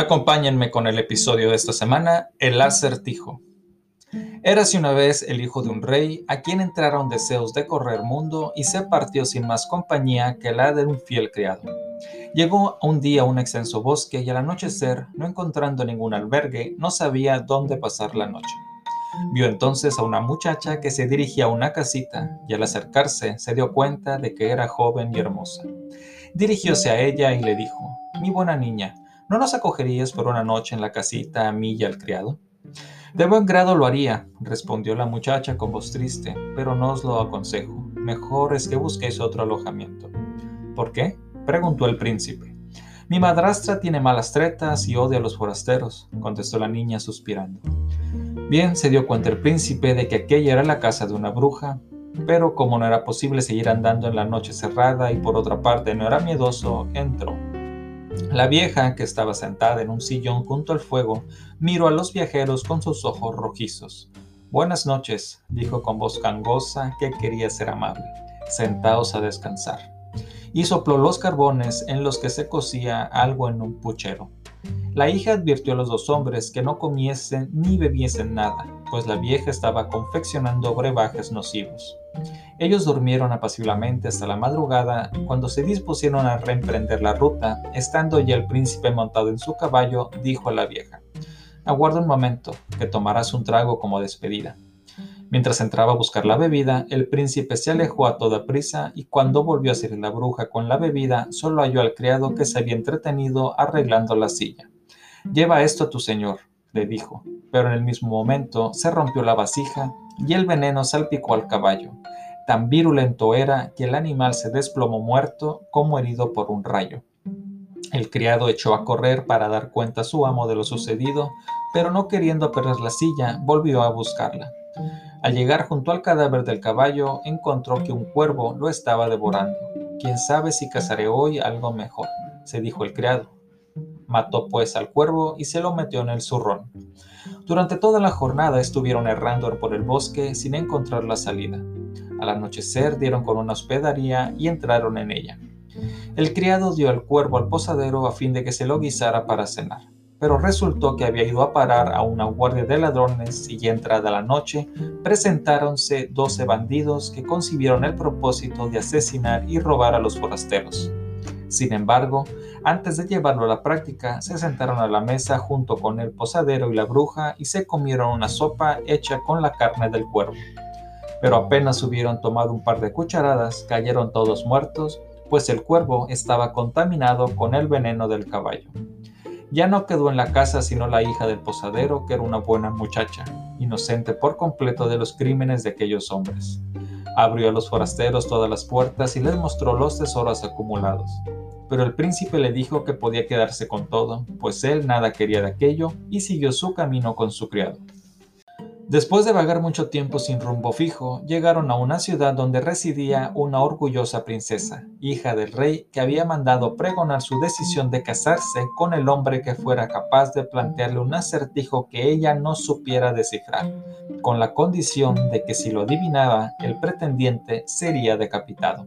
Acompáñenme con el episodio de esta semana, El acertijo. Érase una vez el hijo de un rey, a quien entraron deseos de correr mundo y se partió sin más compañía que la de un fiel criado. Llegó un día a un extenso bosque y al anochecer, no encontrando ningún albergue, no sabía dónde pasar la noche. Vio entonces a una muchacha que se dirigía a una casita y al acercarse se dio cuenta de que era joven y hermosa. Dirigióse a ella y le dijo, Mi buena niña, ¿No nos acogerías por una noche en la casita a mí y al criado? De buen grado lo haría, respondió la muchacha con voz triste, pero no os lo aconsejo. Mejor es que busquéis otro alojamiento. ¿Por qué? preguntó el príncipe. Mi madrastra tiene malas tretas y odia a los forasteros, contestó la niña suspirando. Bien, se dio cuenta el príncipe de que aquella era la casa de una bruja, pero como no era posible seguir andando en la noche cerrada y por otra parte no era miedoso, entró. La vieja, que estaba sentada en un sillón junto al fuego, miró a los viajeros con sus ojos rojizos. Buenas noches, dijo con voz gangosa que quería ser amable. Sentaos a descansar. Y sopló los carbones en los que se cocía algo en un puchero. La hija advirtió a los dos hombres que no comiesen ni bebiesen nada, pues la vieja estaba confeccionando brebajes nocivos. Ellos durmieron apaciblemente hasta la madrugada, cuando se dispusieron a reemprender la ruta, estando ya el príncipe montado en su caballo, dijo a la vieja, Aguarda un momento, que tomarás un trago como despedida. Mientras entraba a buscar la bebida, el príncipe se alejó a toda prisa y cuando volvió a salir la bruja con la bebida, solo halló al criado que se había entretenido arreglando la silla. Lleva esto a tu señor, le dijo, pero en el mismo momento se rompió la vasija y el veneno salpicó al caballo. Tan virulento era que el animal se desplomó muerto como herido por un rayo. El criado echó a correr para dar cuenta a su amo de lo sucedido, pero no queriendo perder la silla, volvió a buscarla. Al llegar junto al cadáver del caballo, encontró que un cuervo lo estaba devorando. Quién sabe si cazaré hoy algo mejor, se dijo el criado. Mató pues al cuervo y se lo metió en el zurrón. Durante toda la jornada estuvieron errando por el bosque sin encontrar la salida. Al anochecer dieron con una hospedería y entraron en ella. El criado dio el cuervo al posadero a fin de que se lo guisara para cenar, pero resultó que había ido a parar a una guardia de ladrones y entrada la noche presentáronse doce bandidos que concibieron el propósito de asesinar y robar a los forasteros. Sin embargo, antes de llevarlo a la práctica, se sentaron a la mesa junto con el posadero y la bruja y se comieron una sopa hecha con la carne del cuervo. Pero apenas hubieron tomado un par de cucharadas, cayeron todos muertos, pues el cuervo estaba contaminado con el veneno del caballo. Ya no quedó en la casa sino la hija del posadero, que era una buena muchacha, inocente por completo de los crímenes de aquellos hombres. Abrió a los forasteros todas las puertas y les mostró los tesoros acumulados pero el príncipe le dijo que podía quedarse con todo, pues él nada quería de aquello y siguió su camino con su criado. Después de vagar mucho tiempo sin rumbo fijo, llegaron a una ciudad donde residía una orgullosa princesa, hija del rey que había mandado pregonar su decisión de casarse con el hombre que fuera capaz de plantearle un acertijo que ella no supiera descifrar, con la condición de que si lo adivinaba, el pretendiente sería decapitado.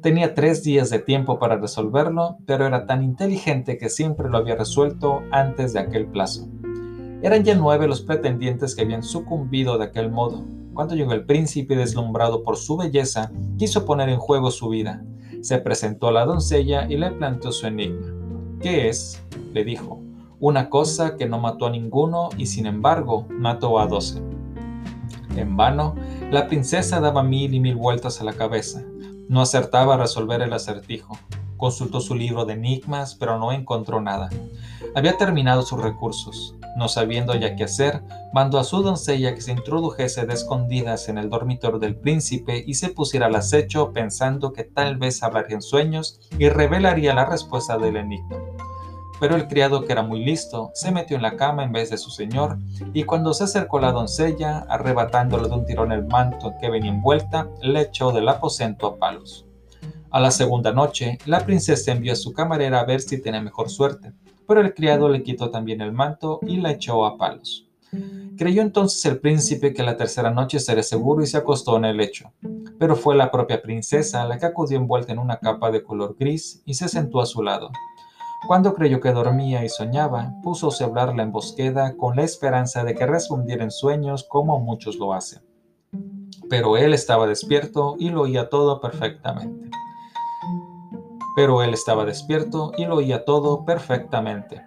Tenía tres días de tiempo para resolverlo, pero era tan inteligente que siempre lo había resuelto antes de aquel plazo. Eran ya nueve los pretendientes que habían sucumbido de aquel modo. Cuando llegó el príncipe deslumbrado por su belleza, quiso poner en juego su vida. Se presentó a la doncella y le planteó su enigma. ¿Qué es? le dijo. Una cosa que no mató a ninguno y sin embargo mató a doce. En vano, la princesa daba mil y mil vueltas a la cabeza. No acertaba a resolver el acertijo. Consultó su libro de enigmas, pero no encontró nada. Había terminado sus recursos. No sabiendo ya qué hacer, mandó a su doncella que se introdujese de escondidas en el dormitorio del príncipe y se pusiera al acecho pensando que tal vez hablaría en sueños y revelaría la respuesta del enigma. Pero el criado, que era muy listo, se metió en la cama en vez de su señor, y cuando se acercó la doncella, arrebatándole de un tirón el manto que venía envuelta, le echó del aposento a palos. A la segunda noche, la princesa envió a su camarera a ver si tenía mejor suerte, pero el criado le quitó también el manto y la echó a palos. Creyó entonces el príncipe que la tercera noche sería seguro y se acostó en el lecho. Pero fue la propia princesa la que acudió envuelta en una capa de color gris y se sentó a su lado. Cuando creyó que dormía y soñaba, púsose a hablar la embosqueda con la esperanza de que respondiera en sueños como muchos lo hacen. Pero él estaba despierto y lo oía todo perfectamente. Pero él estaba despierto y lo oía todo perfectamente.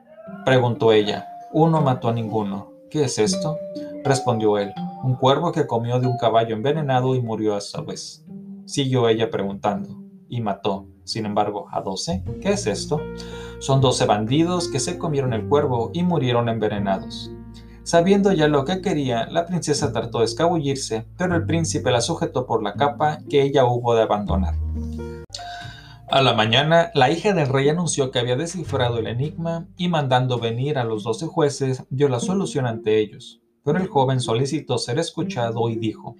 Preguntó ella, uno mató a ninguno. ¿Qué es esto? Respondió él, un cuervo que comió de un caballo envenenado y murió a su vez. Siguió ella preguntando, y mató, sin embargo, a doce. ¿Qué es esto? Son doce bandidos que se comieron el cuervo y murieron envenenados. Sabiendo ya lo que quería, la princesa trató de escabullirse, pero el príncipe la sujetó por la capa que ella hubo de abandonar. A la mañana, la hija del rey anunció que había descifrado el enigma y mandando venir a los doce jueces, dio la solución ante ellos. Pero el joven solicitó ser escuchado y dijo,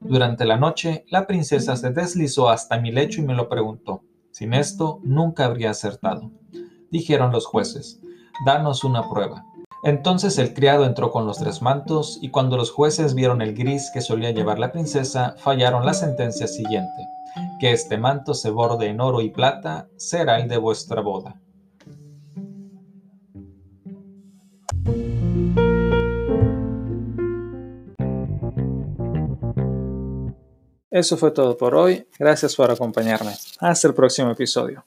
Durante la noche, la princesa se deslizó hasta mi lecho y me lo preguntó. Sin esto, nunca habría acertado dijeron los jueces, danos una prueba. Entonces el criado entró con los tres mantos, y cuando los jueces vieron el gris que solía llevar la princesa, fallaron la sentencia siguiente, que este manto se borde en oro y plata, será el de vuestra boda. Eso fue todo por hoy. Gracias por acompañarme. Hasta el próximo episodio.